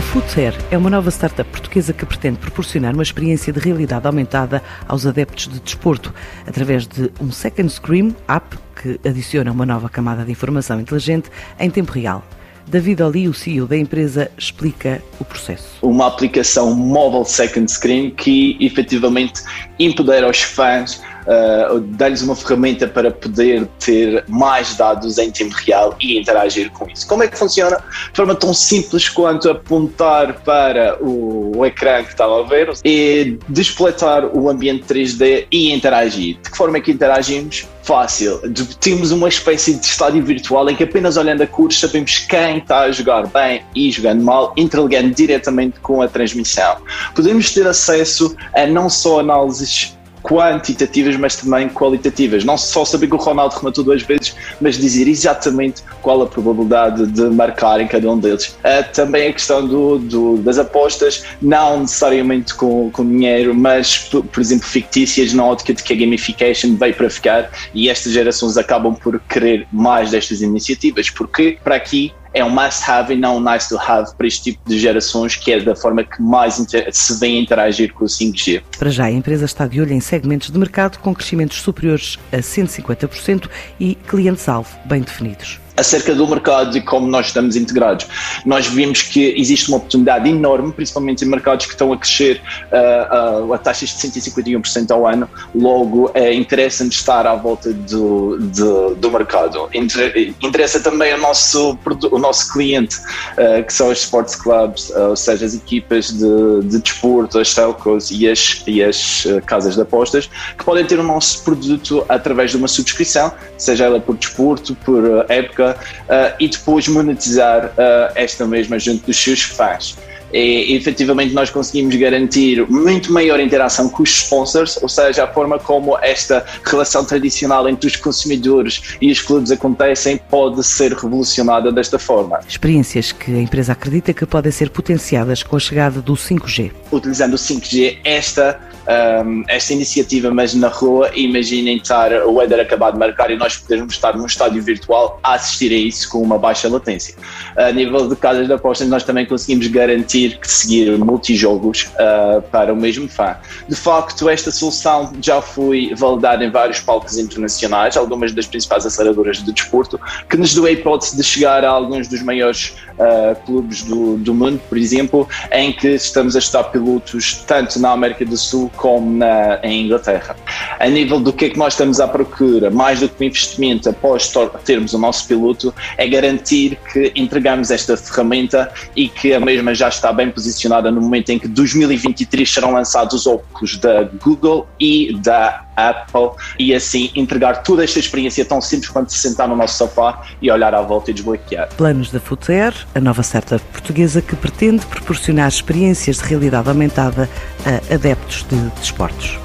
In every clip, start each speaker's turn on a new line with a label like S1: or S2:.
S1: A Foodshare é uma nova startup portuguesa que pretende proporcionar uma experiência de realidade aumentada aos adeptos de desporto através de um second screen app que adiciona uma nova camada de informação inteligente em tempo real. David Oli, o CEO da empresa, explica o processo.
S2: Uma aplicação mobile second screen que efetivamente empodera os fãs uh, dar-lhes uma ferramenta para poder ter mais dados em tempo real e interagir com isso. Como é que funciona? De forma tão simples quanto apontar para o, o ecrã que estava a ver e despletar o ambiente 3D e interagir. De que forma é que interagimos? Fácil. Temos uma espécie de estádio virtual em que apenas olhando a cores sabemos quem está a jogar bem e jogando mal, interligando diretamente com a transmissão. Podemos ter acesso a não só análises quantitativas, mas também qualitativas. Não só saber que o Ronaldo rematou duas vezes, mas dizer exatamente qual a probabilidade de marcar em cada um deles. Uh, também a questão do, do, das apostas, não necessariamente com, com dinheiro, mas, por, por, exemplo, fictícias, na ótica de que a gamification veio para ficar e estas gerações acabam por querer mais destas iniciativas, porque para aqui é um must-have e não um nice-to-have para este tipo de gerações, que é da forma que mais se vem interagir com o 5G.
S1: Para já, a empresa está de olho em segmentos de mercado com crescimentos superiores a 150% e clientes-alvo bem definidos
S2: acerca do mercado e como nós estamos integrados. Nós vimos que existe uma oportunidade enorme, principalmente em mercados que estão a crescer uh, uh, a taxas de 151% ao ano, logo é interessa-nos estar à volta do, do, do mercado. interessa também o nosso, o nosso cliente, uh, que são os sports clubs, ou seja, as equipas de, de desporto, as telcos e as, e as casas de apostas, que podem ter o nosso produto através de uma subscrição, seja ela por desporto, por época, uh, e depois monetizar uh, esta mesma junto dos seus fãs. E efetivamente nós conseguimos garantir muito maior interação com os sponsors, ou seja, a forma como esta relação tradicional entre os consumidores e os clubes acontecem pode ser revolucionada desta forma.
S1: Experiências que a empresa acredita que podem ser potenciadas com a chegada do 5G.
S2: Utilizando o 5G, esta um, esta iniciativa, mas na rua, imaginem estar o Éder acabar de marcar e nós podermos estar num estádio virtual a assistir a isso com uma baixa latência. A nível de casas de apostas, nós também conseguimos garantir que seguir multijogos uh, para o mesmo fã. De facto, esta solução já foi validada em vários palcos internacionais, algumas das principais aceleradoras de desporto, que nos deu a hipótese de chegar a alguns dos maiores uh, clubes do, do mundo, por exemplo, em que estamos a estudar pilotos tanto na América do Sul como na, em Inglaterra. A nível do que é que nós estamos à procura, mais do que um investimento após termos o nosso piloto, é garantir que entregamos esta ferramenta e que a mesma já está bem posicionada no momento em que 2023 serão lançados os óculos da Google e da Apple e assim entregar toda esta experiência tão simples quanto se sentar no nosso sofá e olhar à volta e desbloquear.
S1: Planos da Footair, a nova startup portuguesa que pretende proporcionar experiências de realidade aumentada a adeptos de desportos.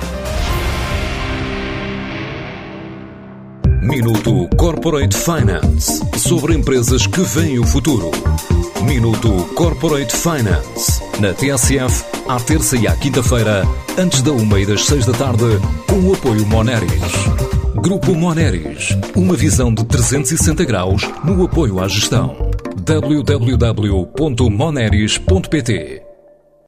S3: Minuto Corporate Finance sobre empresas que veem o futuro. Minuto Corporate Finance na TSF à terça e à quinta-feira, antes da uma e das seis da tarde, com o apoio Moneris. Grupo Moneris, uma visão de 360 graus no apoio à gestão. www.moneris.pt